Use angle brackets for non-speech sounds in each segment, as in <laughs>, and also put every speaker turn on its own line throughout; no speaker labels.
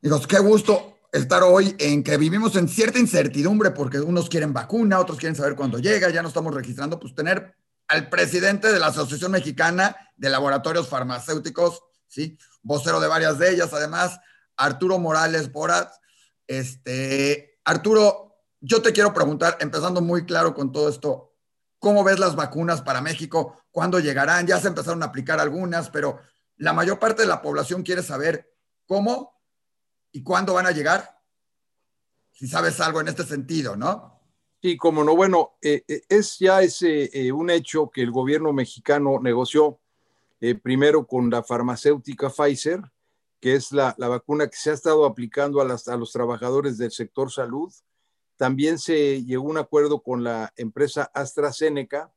Digo, qué gusto estar hoy en que vivimos en cierta incertidumbre porque unos quieren vacuna, otros quieren saber cuándo llega, ya no estamos registrando, pues tener al presidente de la Asociación Mexicana de Laboratorios Farmacéuticos, ¿sí? Vocero de varias de ellas, además, Arturo Morales Borat. Este, Arturo, yo te quiero preguntar, empezando muy claro con todo esto, ¿cómo ves las vacunas para México? ¿Cuándo llegarán? Ya se empezaron a aplicar algunas, pero la mayor parte de la población quiere saber cómo y cuándo van a llegar. Si sabes algo en este sentido, ¿no?
Sí, como no. Bueno, eh, eh, es ya ese, eh, un hecho que el gobierno mexicano negoció primero con la farmacéutica Pfizer, que es la, vacuna que se ha estado aplicando a, a los trabajadores del sector salud. También se llegó a un acuerdo con la empresa AstraZeneca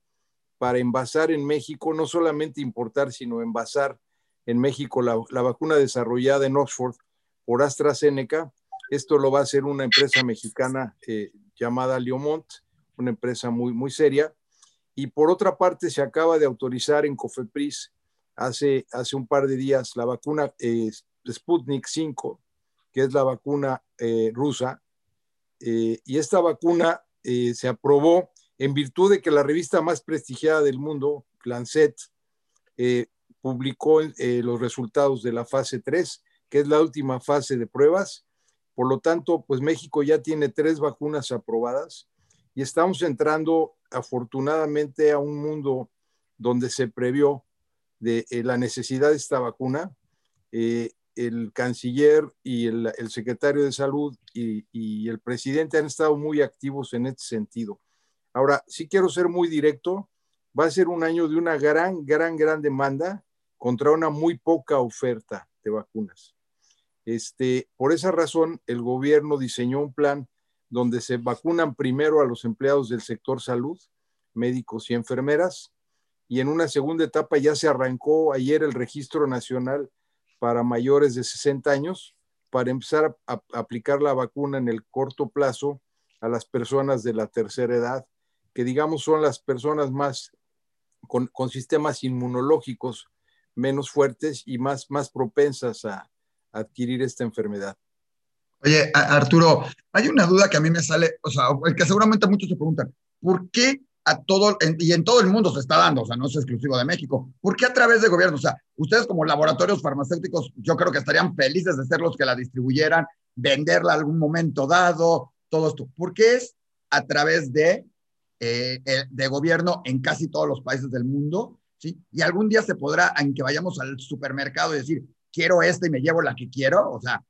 para envasar en México, no solamente importar, sino envasar en México la, la vacuna desarrollada en Oxford por AstraZeneca. Esto lo va a hacer una empresa mexicana eh, llamada Leomont, una empresa muy, muy seria. Y por otra parte, se acaba de autorizar en COFEPRIS hace, hace un par de días la vacuna eh, Sputnik 5, que es la vacuna eh, rusa. y esta vacuna se aprobó en virtud de que la revista más prestigiada del mundo, Lancet, publicó los resultados de la fase 3 que es la última fase de pruebas. Por lo tanto, pues México ya tiene tres vacunas aprobadas y estamos entrando afortunadamente a un mundo donde se previó de eh, la necesidad de esta vacuna. Eh, el canciller y el, secretario de salud y, el presidente han estado muy activos en este sentido. Ahora, sí quiero ser muy directo, va a ser un año de una gran, gran, gran demanda contra una muy poca oferta de vacunas. Este, por esa razón, el gobierno diseñó un plan donde se vacunan primero a los empleados del sector salud, médicos y enfermeras, y en una segunda etapa ya se arrancó ayer el registro nacional para mayores de 60 años para empezar a, aplicar la vacuna en el corto plazo a las personas de la tercera edad, que digamos son las personas más con, sistemas inmunológicos menos fuertes y más, más propensas a, adquirir esta enfermedad.
Oye, Arturo, hay una duda que a mí me sale, o sea, que seguramente muchos se preguntan, ¿por qué a todo, y en todo el mundo se está dando, o sea, no es exclusivo de México, ¿por qué a través de gobierno? O sea, ustedes como laboratorios farmacéuticos, yo creo que estarían felices de ser los que la distribuyeran, venderla algún momento dado, todo esto. ¿Por qué es a través de, eh, de gobierno en casi todos los países del mundo? ¿sí? Y algún día se podrá, en que vayamos al supermercado y decir, quiero esta y me llevo la que quiero, o sea.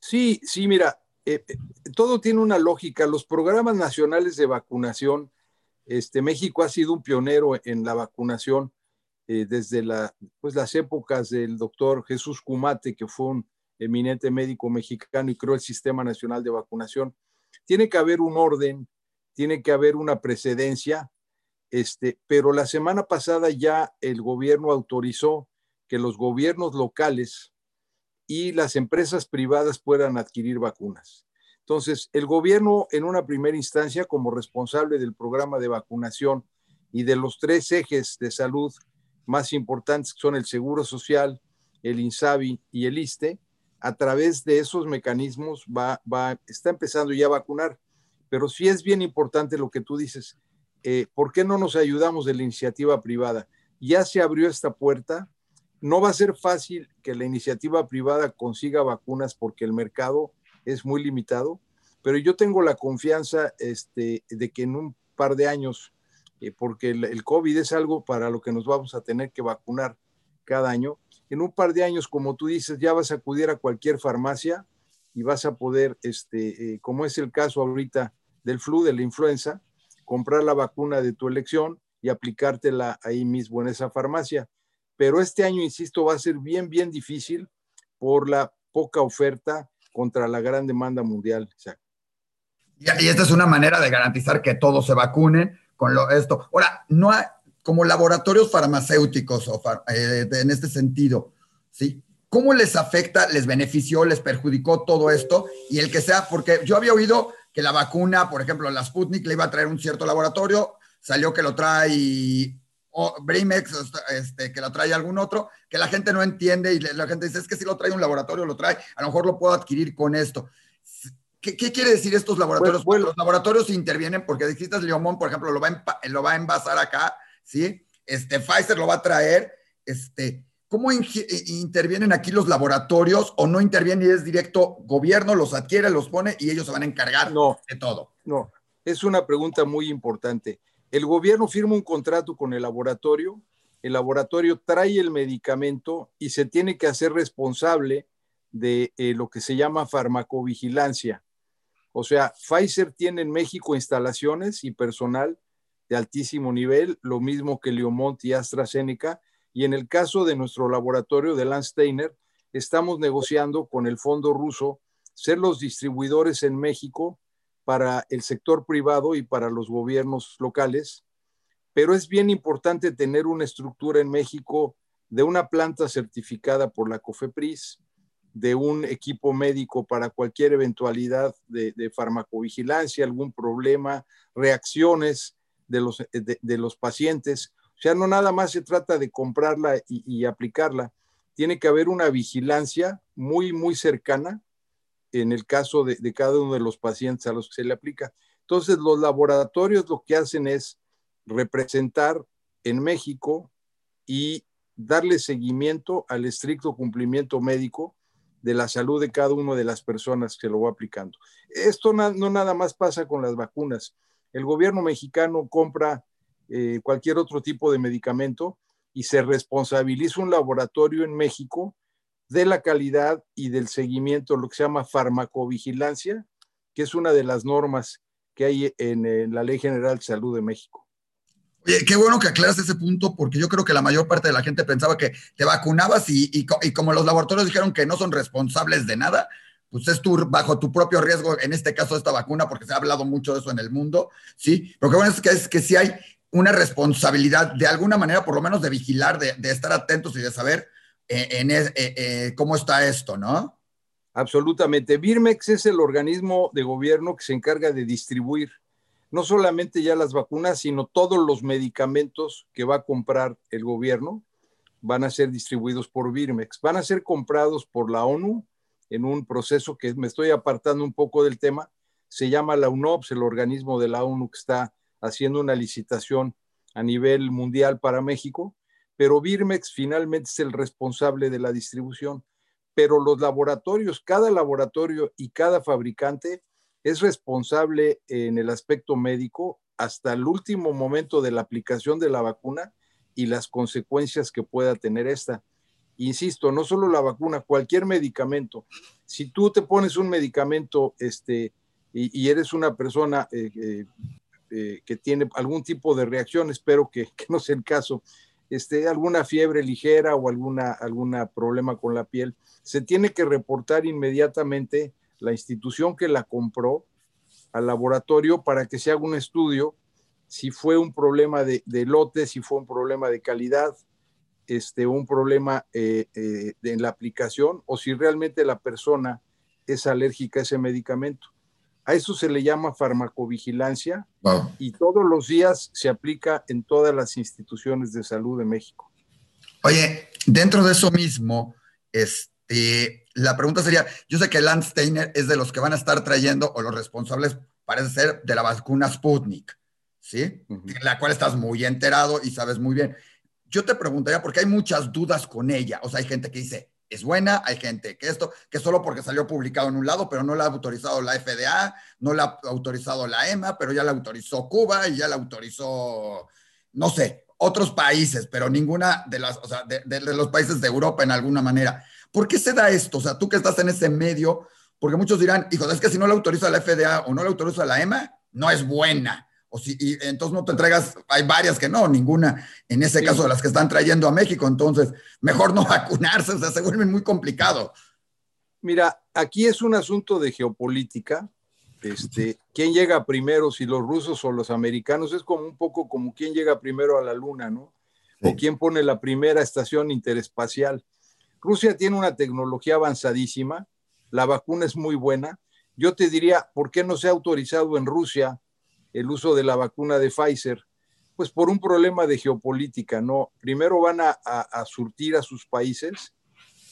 Sí, sí, mira, eh, eh, todo tiene una lógica. Los programas nacionales de vacunación, este, México ha sido un pionero en la vacunación eh, desde la, pues, las épocas del doctor Jesús Cumate, que fue un eminente médico mexicano y creó el Sistema Nacional de Vacunación. Tiene que haber un orden, tiene que haber una precedencia, este, pero la semana pasada ya el gobierno autorizó que los gobiernos locales y las empresas privadas puedan adquirir vacunas. Entonces, el gobierno en una primera instancia, como responsable del programa de vacunación y de los tres ejes de salud más importantes, que son el Seguro Social, el INSABI y el ISTE, a través de esos mecanismos va, va, está empezando ya a vacunar. Pero sí es bien importante lo que tú dices. Eh, ¿Por qué no nos ayudamos de la iniciativa privada? Ya se abrió esta puerta, no va a ser fácil que la iniciativa privada consiga vacunas porque el mercado es muy limitado, pero yo tengo la confianza este, de que en un par de años, eh, porque el, COVID es algo para lo que nos vamos a tener que vacunar cada año, en un par de años, como tú dices, ya vas a acudir a cualquier farmacia y vas a poder, este, eh, como es el caso ahorita del flu, de la influenza, comprar la vacuna de tu elección y aplicártela ahí mismo en esa farmacia pero este año, insisto, va a ser bien, bien difícil por la poca oferta contra la gran demanda mundial.
Y, esta es una manera de garantizar que todos se vacunen con lo, esto. Ahora, no hay, como laboratorios farmacéuticos o eh, en este sentido, ¿sí? ¿Cómo les afecta, les benefició, les perjudicó todo esto? Y el que sea, porque yo había oído que la vacuna, por ejemplo, la Sputnik le iba a traer un cierto laboratorio, salió que lo trae o Brimex, este, que lo trae algún otro, que la gente no entiende y la gente dice, es que si lo trae un laboratorio, lo trae, a lo mejor lo puedo adquirir con esto. ¿Qué, quiere decir estos laboratorios? Bueno, los laboratorios intervienen porque dijiste Leomón, por ejemplo, lo va, a lo va a envasar acá, ¿sí? Este, Pfizer lo va a traer, este, ¿cómo intervienen aquí los laboratorios o no intervienen y es directo gobierno, los adquiere, los pone y ellos se van a encargar de todo?
No, es una pregunta muy importante. El gobierno firma un contrato con el laboratorio, el laboratorio trae el medicamento y se tiene que hacer responsable de eh, lo que se llama farmacovigilancia. O sea, Pfizer tiene en México instalaciones y personal de altísimo nivel, lo mismo que Leomont y AstraZeneca. Y en el caso de nuestro laboratorio de Landsteiner, estamos negociando con el fondo ruso ser los distribuidores en México para el sector privado y para los gobiernos locales, pero es bien importante tener una estructura en México de una planta certificada por la COFEPRIS, de un equipo médico para cualquier eventualidad de, farmacovigilancia, algún problema, reacciones de los, de, los pacientes. O sea, no nada más se trata de comprarla y, y aplicarla, tiene que haber una vigilancia muy, muy cercana en el caso de, cada uno de los pacientes a los que se le aplica. Entonces, los laboratorios lo que hacen es representar en México y darle seguimiento al estricto cumplimiento médico de la salud de cada una de las personas que lo va aplicando. Esto no nada más pasa con las vacunas. El gobierno mexicano compra eh, cualquier otro tipo de medicamento y se responsabiliza un laboratorio en México de la calidad y del seguimiento, lo que se llama farmacovigilancia, que es una de las normas que hay en, la Ley General de Salud de México.
Oye, qué bueno que aclaras ese punto, porque yo creo que la mayor parte de la gente pensaba que te vacunabas y, y, como los laboratorios dijeron que no son responsables de nada, pues es tu, bajo tu propio riesgo, en este caso esta vacuna, porque se ha hablado mucho de eso en el mundo, ¿sí? Lo que bueno es que, es que sí hay una responsabilidad de alguna manera, por lo menos de vigilar, de, de estar atentos y de saber en, eh, eh, cómo está esto, ¿no?
Absolutamente. Birmex es el organismo de gobierno que se encarga de distribuir no solamente ya las vacunas, sino todos los medicamentos que va a comprar el gobierno van a ser distribuidos por Birmex. Van a ser comprados por la ONU en un proceso que me estoy apartando un poco del tema. Se llama la UNOPS, el organismo de la ONU que está haciendo una licitación a nivel mundial para México pero Birmex finalmente es el responsable de la distribución. Pero los laboratorios, cada laboratorio y cada fabricante es responsable en el aspecto médico hasta el último momento de la aplicación de la vacuna y las consecuencias que pueda tener esta. Insisto, no solo la vacuna, cualquier medicamento. Si tú te pones un medicamento este, y, eres una persona eh, eh, eh, que tiene algún tipo de reacción, espero que, que no sea el caso, este, alguna fiebre ligera o alguna, alguna problema con la piel, se tiene que reportar inmediatamente la institución que la compró al laboratorio para que se haga un estudio si fue un problema de, lote, si fue un problema de calidad, este, un problema eh, eh, en la aplicación o si realmente la persona es alérgica a ese medicamento. A eso se le llama farmacovigilancia y todos los días se aplica en todas las instituciones de salud de México.
Oye, dentro de eso mismo, este, la pregunta sería, yo sé que Lance Steiner es de los que van a estar trayendo, o los responsables, parece ser, de la vacuna Sputnik, ¿sí? En la cual estás muy enterado y sabes muy bien. Yo te preguntaría, porque hay muchas dudas con ella, o sea, hay gente que dice, es buena, hay gente que esto, que solo porque salió publicado en un lado, pero no la ha autorizado la FDA, no la ha autorizado la EMA, pero ya la autorizó Cuba y ya la autorizó, no sé, otros países, pero ninguna de las, o sea, de, los países de Europa en alguna manera. ¿Por qué se da esto? O sea, tú que estás en ese medio, porque muchos dirán, hijo, es que si no la autoriza la FDA o no la autoriza la EMA, no es buena o si, y entonces no te entregas, hay varias que no, ninguna, en ese caso de las que están trayendo a México, entonces mejor no <laughs> vacunarse, o sea, se vuelve muy complicado.
Mira, aquí es un asunto de geopolítica, este, quién llega primero, si los rusos o los americanos, es como un poco como quién llega primero a la luna, ¿no? O quién pone la primera estación interespacial. Rusia tiene una tecnología avanzadísima, la vacuna es muy buena. Yo te diría, ¿por qué no se ha autorizado en Rusia el uso de la vacuna de Pfizer, pues por un problema de geopolítica, ¿no? Primero van a, a, surtir a sus países,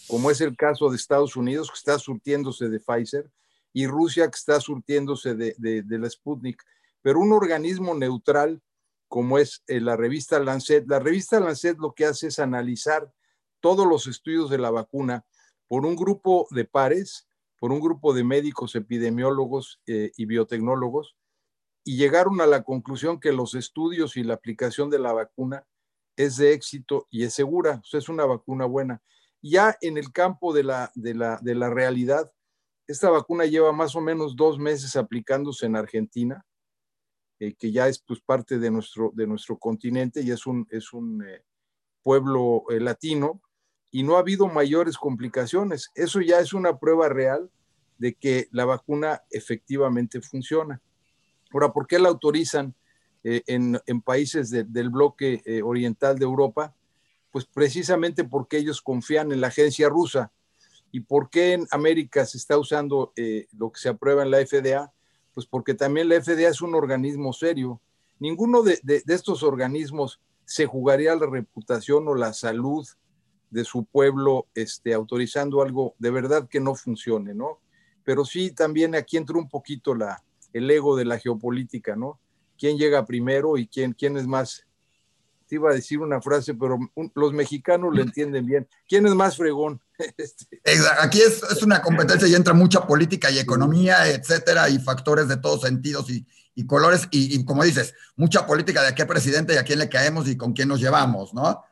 como es el caso de Estados Unidos, que está surtiéndose de Pfizer, y Rusia, que está surtiéndose de, de, de la Sputnik. Pero un organismo neutral, como es eh, la revista Lancet, la revista Lancet lo que hace es analizar todos los estudios de la vacuna por un grupo de pares, por un grupo de médicos, epidemiólogos eh, y biotecnólogos, y llegaron a la conclusión que los estudios y la aplicación de la vacuna es de éxito y es segura, o sea, es una vacuna buena. Ya en el campo de la, de la, de la realidad, esta vacuna lleva más o menos dos meses aplicándose en Argentina, eh, que ya es pues, parte de nuestro, de nuestro continente y es un, es un eh, pueblo latino, y no ha habido mayores complicaciones. Eso ya es una prueba real de que la vacuna efectivamente funciona. Ahora, ¿por qué la autorizan eh, en, países del bloque eh, oriental de Europa? Pues precisamente porque ellos confían en la agencia rusa. ¿Y por qué en América se está usando eh, lo que se aprueba en la FDA? Pues porque también la FDA es un organismo serio. Ninguno de, estos organismos se jugaría la reputación o la salud de su pueblo este, autorizando algo de verdad que no funcione, ¿no? Pero sí también aquí entra un poquito la, el ego de la geopolítica, ¿no? ¿Quién llega primero y quién, quién es más? Te iba a decir una frase, pero los mexicanos lo entienden bien. ¿Quién es más fregón? <laughs>
Este. Aquí es, es, una competencia y entra mucha política y economía, etcétera, y factores de todos sentidos y, y colores, y, y, como dices, mucha política de a qué presidente y a quién le caemos y con quién nos llevamos, ¿no?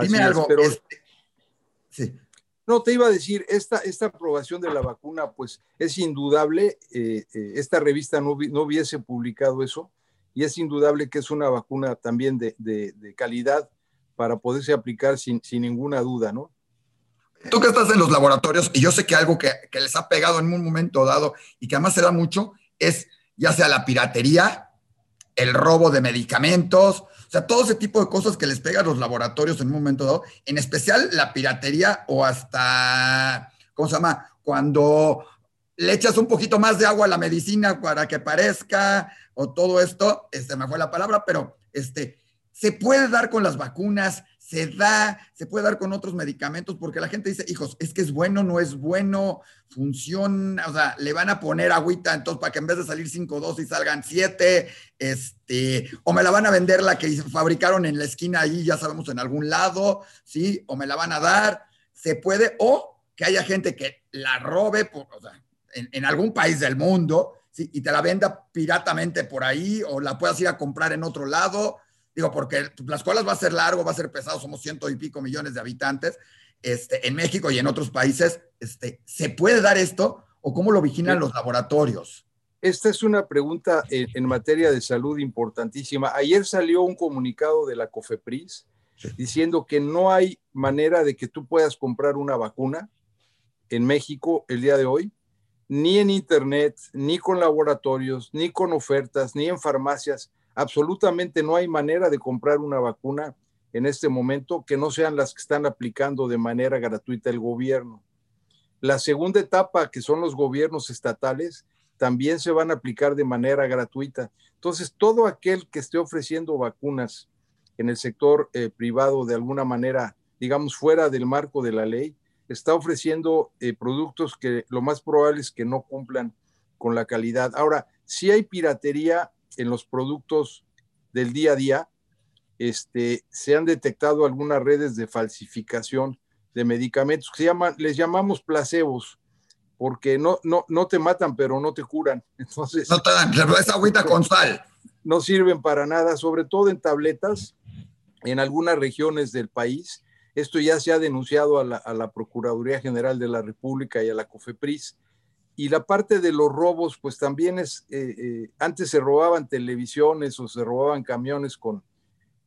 Dime algo. pero... Este,
sí. No, te iba a decir, esta, esta aprobación de la vacuna, pues es indudable, eh, eh, esta revista no, no, hubiese publicado eso, y es indudable que es una vacuna también de, de, calidad para poderse aplicar sin, sin, ninguna duda, ¿no?
Tú que estás en los laboratorios, y yo sé que algo que, que les ha pegado en un momento dado y que además se da mucho, es ya sea la piratería, el robo de medicamentos, o sea, todo ese tipo de cosas que les pega a los laboratorios en un momento dado, en especial la piratería o hasta, ¿cómo se llama? Cuando le echas un poquito más de agua a la medicina para que parezca, o todo esto, este me fue la palabra, pero este, se puede dar con las vacunas, se da, se puede dar con otros medicamentos, porque la gente dice, hijos, es que es bueno, no es bueno, funciona, o sea, le van a poner agüita, entonces para que en vez de salir cinco dosis salgan siete, este, o me la van a vender la que fabricaron en la esquina ahí, ya sabemos, en algún lado, ¿sí? O me la van a dar, se puede, o que haya gente que la robe, por, o sea, en, en algún país del mundo, ¿sí? Y te la venda piratamente por ahí, o la puedas ir a comprar en otro lado, Digo, porque las escuelas va a ser largo, va a ser pesado, somos ciento y pico millones de habitantes. Este, en México y en otros países, este, ¿se puede dar esto o cómo lo vigilan los laboratorios?
Esta es una pregunta en, materia de salud importantísima. Ayer salió un comunicado de la COFEPRIS diciendo que no hay manera de que tú puedas comprar una vacuna en México el día de hoy, ni en Internet, ni con laboratorios, ni con ofertas, ni en farmacias absolutamente no hay manera de comprar una vacuna en este momento que no sean las que están aplicando de manera gratuita el gobierno. La segunda etapa, que son los gobiernos estatales, también se van a aplicar de manera gratuita. Entonces, todo aquel que esté ofreciendo vacunas en el sector eh, privado de alguna manera, digamos, fuera del marco de la ley, está ofreciendo eh, productos que lo más probable es que no cumplan con la calidad. Ahora, si hay piratería, en los productos del día a día, este, se han detectado algunas redes de falsificación de medicamentos que se llaman, les llamamos placebos, porque no, no, no te matan, pero no te curan. <laughs> Entonces,
no te dan, esa agüita con sal.
No sirven para nada, sobre todo en tabletas, en algunas regiones del país. Esto ya se ha denunciado a la, a la Procuraduría General de la República y a la COFEPRIS y la parte de los robos, pues también es, eh, eh, antes se robaban televisiones o se robaban camiones con,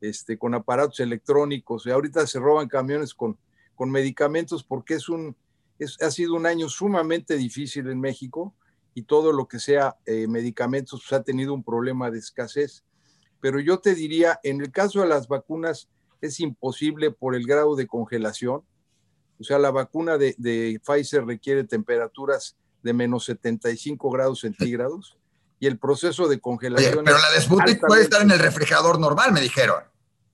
este, con aparatos electrónicos y ahorita se roban camiones con, con medicamentos porque es un, es, ha sido un año sumamente difícil en México y todo lo que sea eh, medicamentos pues, ha tenido un problema de escasez. Pero yo te diría, en el caso de las vacunas es imposible por el grado de congelación. O sea, la vacuna de, de Pfizer requiere temperaturas de menos 75 grados centígrados y el proceso de congelación.
pero la de Sputnik puede estar en el refrigerador normal, me dijeron.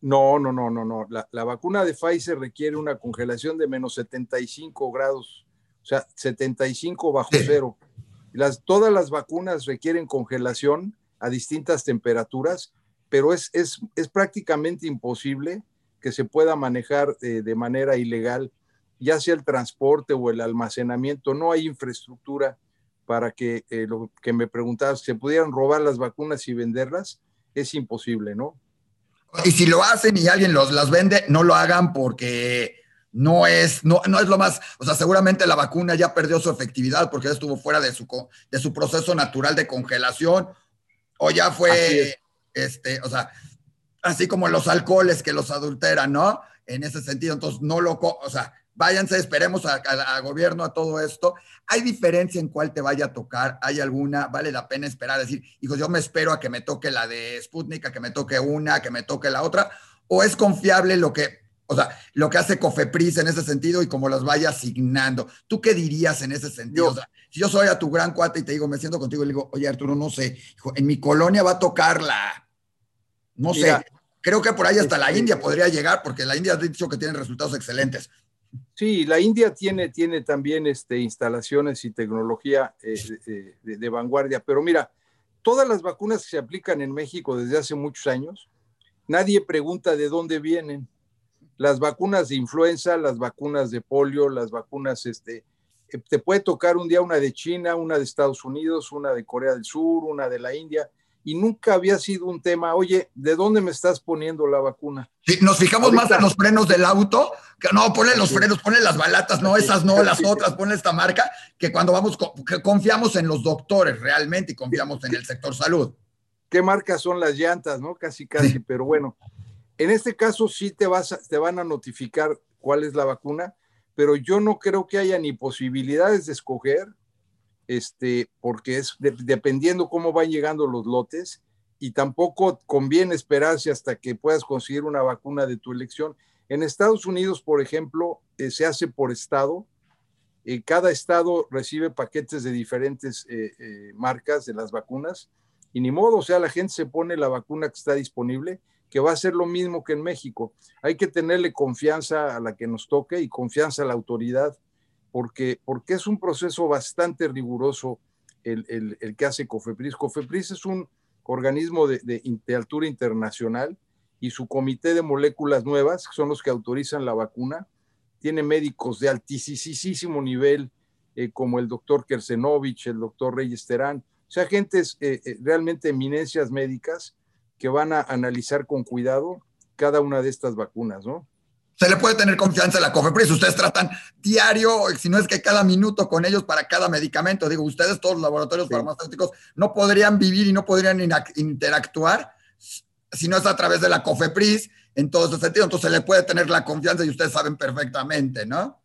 No, no, no, no, no. La, vacuna de Pfizer requiere una congelación de menos 75 grados, o sea, 75 bajo cero. Las, todas las vacunas requieren congelación a distintas temperaturas, pero es, es, es prácticamente imposible que se pueda manejar eh, de manera ilegal, ya sea el transporte o el almacenamiento. No hay infraestructura para que eh, lo que me preguntabas, se pudieran robar las vacunas y venderlas, es imposible, ¿no?
Y si lo hacen y alguien los, las vende, no lo hagan porque no es, no, no es lo más, o sea, seguramente la vacuna ya perdió su efectividad porque ya estuvo fuera de su, de su proceso natural de congelación o ya fue, este, o sea, así como los alcoholes que los adulteran, ¿no? En ese sentido, entonces no lo, o sea, váyanse, esperemos a, gobierno, a todo esto. ¿Hay diferencia en cuál te vaya a tocar? ¿Hay alguna? ¿Vale la pena esperar? Decir, hijos, yo me espero a que me toque la de Sputnik, a que me toque una, a que me toque la otra. ¿O es confiable lo que, o sea, lo que hace Cofepris en ese sentido y como los vaya asignando? ¿Tú qué dirías en ese sentido? o sea, si yo soy a tu gran cuate y te digo, me siento contigo y le digo, oye Arturo, no sé, en mi colonia va a tocar la, no sé, creo que por ahí hasta la India podría llegar, porque la India ha dicho que tienen resultados excelentes.
Sí, la India tiene, tiene también este, instalaciones y tecnología eh, de, vanguardia, pero mira, todas las vacunas que se aplican en México desde hace muchos años, nadie pregunta de dónde vienen. Las vacunas de influenza, las vacunas de polio, las vacunas, este, eh, te puede tocar un día una de China, una de Estados Unidos, una de Corea del Sur, una de la India, y nunca había sido un tema, oye, ¿de dónde me estás poniendo la vacuna?
Sí, nos fijamos más en los frenos del auto, que no, ponle los frenos, ponle las balatas, no, esas no, las otras, ponle esta marca, que cuando vamos, que confiamos en los doctores realmente y confiamos en el sector salud.
¿Qué marcas son las llantas, no? Casi, casi, pero bueno, en este caso sí te, vas te van a notificar cuál es la vacuna, pero yo no creo que haya ni posibilidades de escoger, este, porque es dependiendo cómo van llegando los lotes y tampoco conviene esperarse hasta que puedas conseguir una vacuna de tu elección. En Estados Unidos, por ejemplo, eh, se hace por estado. Eh, cada estado recibe paquetes de diferentes eh, marcas de las vacunas y ni modo, o sea, la gente se pone la vacuna que está disponible, que va a ser lo mismo que en México. Hay que tenerle confianza a la que nos toque y confianza a la autoridad porque, porque es un proceso bastante riguroso el, el, que hace COFEPRIS. COFEPRIS es un organismo de, de, altura internacional y su comité de moléculas nuevas, son los que autorizan la vacuna, tiene médicos de altísimo nivel, eh, como el doctor Kersenovich, el doctor Reyes Terán, o sea, gentes eh, eh, realmente eminencias médicas que van a analizar con cuidado cada una de estas vacunas, ¿no?
Se le puede tener confianza a la COFEPRIS. Ustedes tratan diario, si no es que cada minuto con ellos para cada medicamento. Digo, ustedes, todos los laboratorios farmacéuticos, no podrían vivir y no podrían interactuar si no es a través de la COFEPRIS en todo ese sentido. Entonces se le puede tener la confianza y ustedes saben perfectamente, ¿no?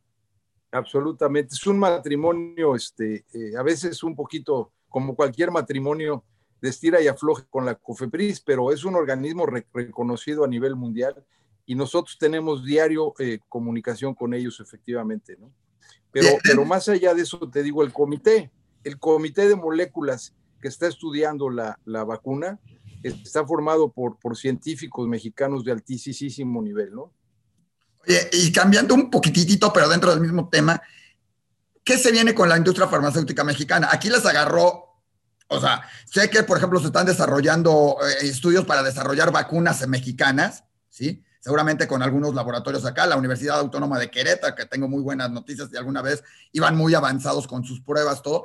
Absolutamente. Es un matrimonio, este, eh, a veces un poquito como cualquier matrimonio de estira y afloje con la COFEPRIS, pero es un organismo reconocido a nivel mundial y nosotros tenemos diario eh, comunicación con ellos efectivamente, ¿no? Pero, pero más allá de eso, te digo, el comité, el comité de moléculas que está estudiando la, la vacuna, está formado por, por científicos mexicanos de altísimo nivel, ¿no?
Oye, y cambiando un poquitito, pero dentro del mismo tema, ¿qué se viene con la industria farmacéutica mexicana? Aquí les agarró, o sea, sé que, por ejemplo, se están desarrollando eh, estudios para desarrollar vacunas mexicanas, ¿sí? Seguramente con algunos laboratorios acá, la Universidad Autónoma de Querétaro, que tengo muy buenas noticias de alguna vez, iban muy avanzados con sus pruebas, todo.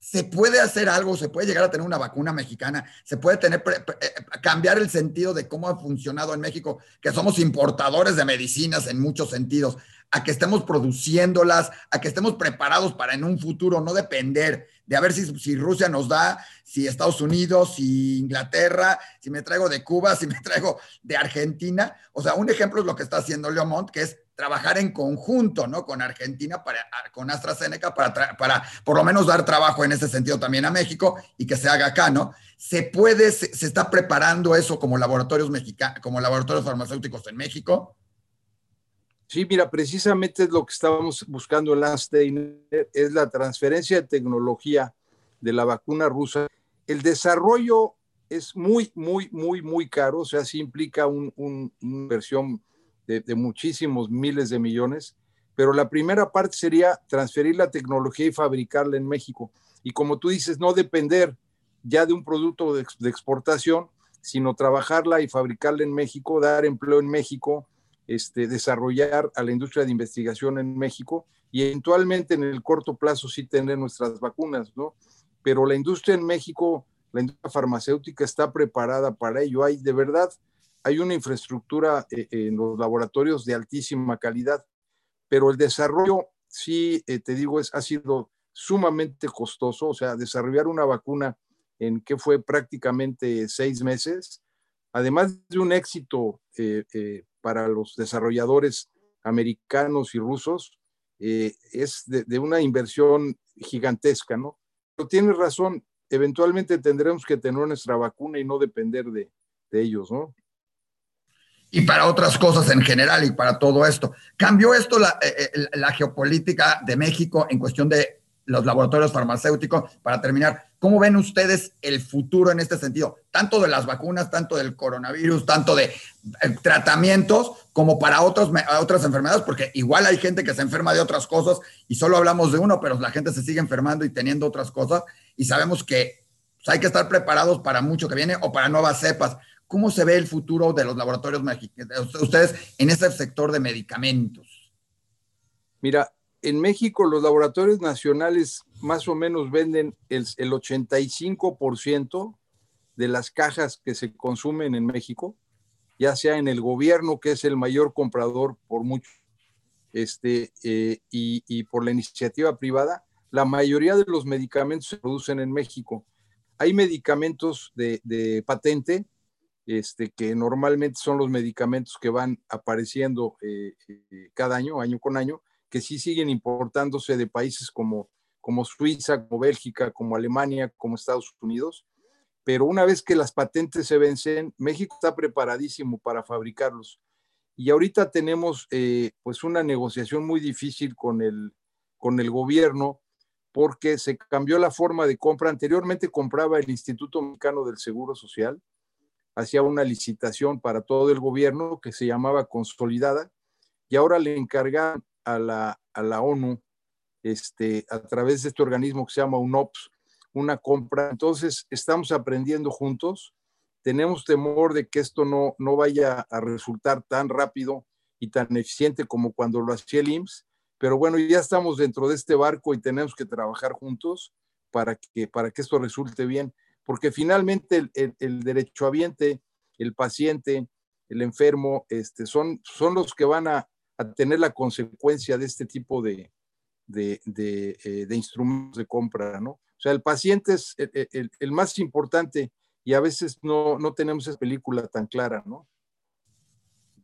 Se puede hacer algo, se puede llegar a tener una vacuna mexicana, se puede tener, eh, cambiar el sentido de cómo ha funcionado en México, que somos importadores de medicinas en muchos sentidos, a que estemos produciéndolas, a que estemos preparados para en un futuro no depender de a ver si, si Rusia nos da, si Estados Unidos, si Inglaterra, si me traigo de Cuba, si me <laughs> traigo de Argentina. O sea, un ejemplo es lo que está haciendo Leomont, que es trabajar en conjunto, ¿no? Con Argentina, para, con AstraZeneca, para, para por lo menos dar trabajo en ese sentido también a México y que se haga acá, ¿no? Se puede, se, se está preparando eso como laboratorios mexicanos, como laboratorios farmacéuticos en México.
Sí, mira, precisamente es lo que estábamos buscando en Landsteiner, es la transferencia de tecnología de la vacuna rusa el desarrollo es muy, muy, muy, muy caro, o sea, sí implica una inversión de, muchísimos miles de millones, pero la primera parte sería transferir la tecnología y fabricarla en México. Y como tú dices, no depender ya de un producto de exportación, sino trabajarla y fabricarla en México, dar empleo en México, este, desarrollar a la industria de investigación en México y eventualmente en el corto plazo sí tener nuestras vacunas, ¿no? Pero la industria en México la industria farmacéutica está preparada para ello. Hay de verdad, hay una infraestructura eh, en los laboratorios de altísima calidad, pero el desarrollo, sí, eh, te digo, es, ha sido sumamente costoso, o sea, desarrollar una vacuna en que fue prácticamente seis meses, además de un éxito eh, para los desarrolladores americanos y rusos, es de, una inversión gigantesca, ¿no? Pero tienes razón, eventualmente tendremos que tener nuestra vacuna y no depender de, de ellos, ¿no?
y para otras cosas en general y para todo esto. ¿Cambió esto la, eh, eh, la, geopolítica de México en cuestión de los laboratorios farmacéuticos? Para terminar, ¿cómo ven ustedes el futuro en este sentido? Tanto de las vacunas, tanto del coronavirus, tanto de eh, tratamientos, como para otros, otras enfermedades, porque igual hay gente que se enferma de otras cosas y solo hablamos de uno, pero la gente se sigue enfermando y teniendo otras cosas y sabemos que pues, hay que estar preparados para mucho que viene o para nuevas cepas. ¿Cómo se ve el futuro de los laboratorios mexicanos, ustedes en este sector de medicamentos?
Mira, en México los laboratorios nacionales más o menos venden el, el 85% de las cajas que se consumen en México, ya sea en el gobierno, que es el mayor comprador por mucho, este, eh, y, y por la iniciativa privada, la mayoría de los medicamentos se producen en México. Hay medicamentos de, de patente, este, que normalmente son los medicamentos que van apareciendo eh, eh, cada año, año con año, que sí siguen importándose de países como, como Suiza, como Bélgica, como Alemania, como Estados Unidos. Pero una vez que las patentes se vencen, México está preparadísimo para fabricarlos. Y ahorita tenemos eh, pues una negociación muy difícil con el, con el gobierno porque se cambió la forma de compra. Anteriormente compraba el Instituto Mexicano del Seguro Social, hacía una licitación para todo el gobierno que se llamaba Consolidada y ahora le encargan a la, a la ONU, este, a través de este organismo que se llama UNOPS, una compra. Entonces, estamos aprendiendo juntos. Tenemos temor de que esto no, no vaya a resultar tan rápido y tan eficiente como cuando lo hacía el IMSS, pero bueno, ya estamos dentro de este barco y tenemos que trabajar juntos para que, para que esto resulte bien porque finalmente el, el, el derechohabiente, el paciente, el enfermo, este, son, son los que van a, a tener la consecuencia de este tipo de, de, de, eh, de, instrumentos de compra, ¿no? O sea, el paciente es el, el, el, más importante y a veces no, no tenemos esa película tan clara, ¿no?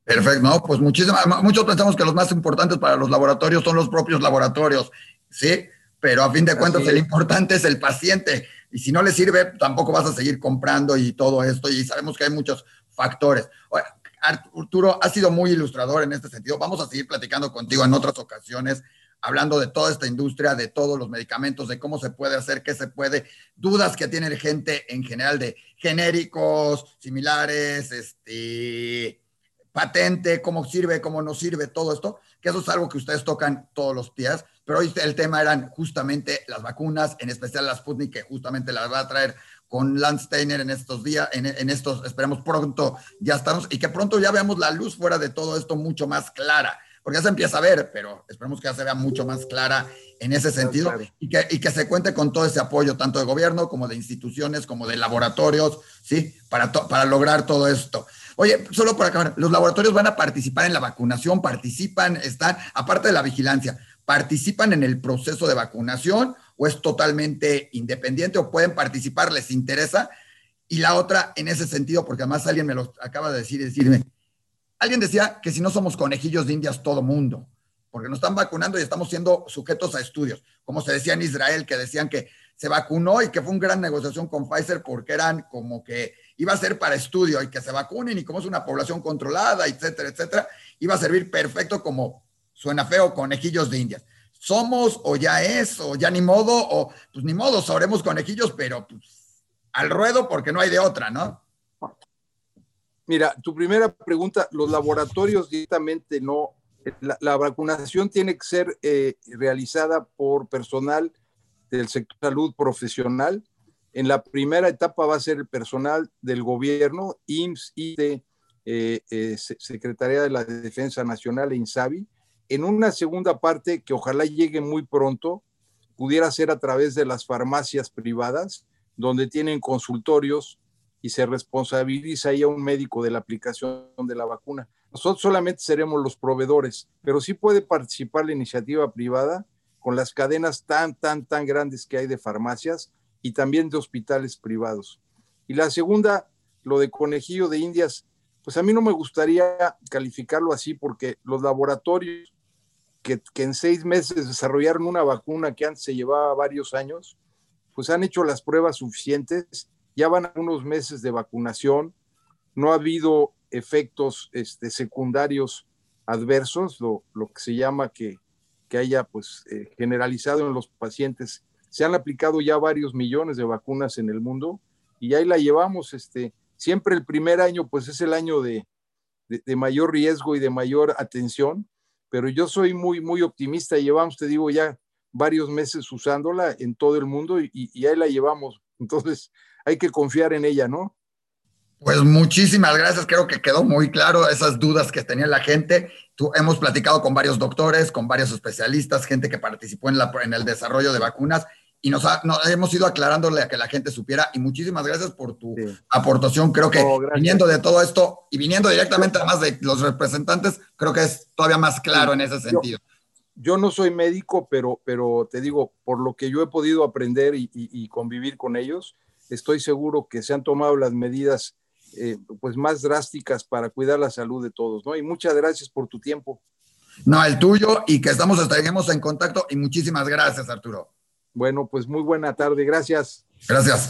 Perfecto, no, pues muchísimas, muchos pensamos que los más importantes para los laboratorios son los propios laboratorios, ¿sí? Pero a fin de cuentas el importante es el paciente y si no le sirve, tampoco vas a seguir comprando y todo esto, y sabemos que hay muchos factores. Arturo, ha sido muy ilustrador en este sentido. Vamos a seguir platicando contigo en otras ocasiones, hablando de toda esta industria, de todos los medicamentos, de cómo se puede hacer, qué se puede, dudas que tiene la gente en general de genéricos, similares, este, patente, cómo sirve, cómo no sirve, todo esto, que eso es algo que ustedes tocan todos los días pero hoy el tema eran justamente las vacunas, en especial las Sputnik, que justamente las va a traer con Lance Steiner en estos días, en, en, estos, esperemos pronto ya estamos, y que pronto ya veamos la luz fuera de todo esto mucho más clara, porque ya se empieza a ver, pero esperemos que ya se vea mucho más clara en ese sentido, y, que, y que se cuente con todo ese apoyo, tanto de gobierno como de instituciones, como de laboratorios, ¿sí? Para, para lograr todo esto. Oye, solo por acabar, los laboratorios van a participar en la vacunación, participan, están, aparte de la vigilancia, participan en el proceso de vacunación o es totalmente independiente o pueden participar, les interesa. Y la otra, en ese sentido, porque además alguien me lo acaba de decir y decirme, alguien decía que si no somos conejillos de indias todo mundo, porque nos están vacunando y estamos siendo sujetos a estudios, como se decía en Israel, que decían que se vacunó y que fue una gran negociación con Pfizer porque eran como que iba a ser para estudio y que se vacunen y como es una población controlada, etcétera, etcétera, iba a servir perfecto como Suena feo, conejillos de indias. Somos o ya es, o ya ni modo, o pues ni modo, sabremos conejillos, pero pues al ruedo porque no hay de otra, ¿no?
Mira, tu primera pregunta, los laboratorios directamente no, la, vacunación tiene que ser eh, realizada por personal del sector salud profesional. En la primera etapa va a ser el personal del gobierno, IMSS, y eh, eh, Secretaría de la Defensa Nacional e INSABI. En una segunda parte, que ojalá llegue muy pronto, pudiera ser a través de las farmacias privadas, donde tienen consultorios y se responsabiliza ahí a un médico de la aplicación de la vacuna. Nosotros solamente seremos los proveedores, pero sí puede participar la iniciativa privada con las cadenas tan, tan, tan grandes que hay de farmacias y también de hospitales privados. Y la segunda, lo de conejillo de indias, pues a mí no me gustaría calificarlo así porque los laboratorios que, que, en seis meses desarrollaron una vacuna que antes se llevaba varios años, pues han hecho las pruebas suficientes, ya van unos meses de vacunación, no ha habido efectos este, secundarios adversos, lo, lo, que se llama que, que haya pues eh, generalizado en los pacientes. Se han aplicado ya varios millones de vacunas en el mundo y ahí la llevamos. Este, siempre el primer año pues es el año de, de, de mayor riesgo y de mayor atención, pero yo soy muy, muy optimista. Llevamos, te digo, ya varios meses usándola en todo el mundo y, y ahí la llevamos. Entonces hay que confiar en ella, ¿no?
Pues muchísimas gracias, creo que quedó muy claro esas dudas que tenía la gente. Tú, hemos platicado con varios doctores, con varios especialistas, gente que participó en, la, en el desarrollo de vacunas y nos, ha, nos, hemos ido aclarándole a que la gente supiera. Y muchísimas gracias por tu sí. aportación. Creo que oh, viniendo de todo esto y viniendo directamente además de los representantes, creo que es todavía más claro sí. en ese sentido.
Yo, yo, no soy médico, pero, pero te digo, por lo que yo he podido aprender y, y, y convivir con ellos, estoy seguro que se han tomado las medidas eh, pues más drásticas para cuidar la salud de todos, ¿no? Y muchas gracias por tu tiempo.
No, el tuyo y que estamos, estaremos en contacto y muchísimas gracias, Arturo.
Bueno, pues muy buena tarde, gracias.
Gracias.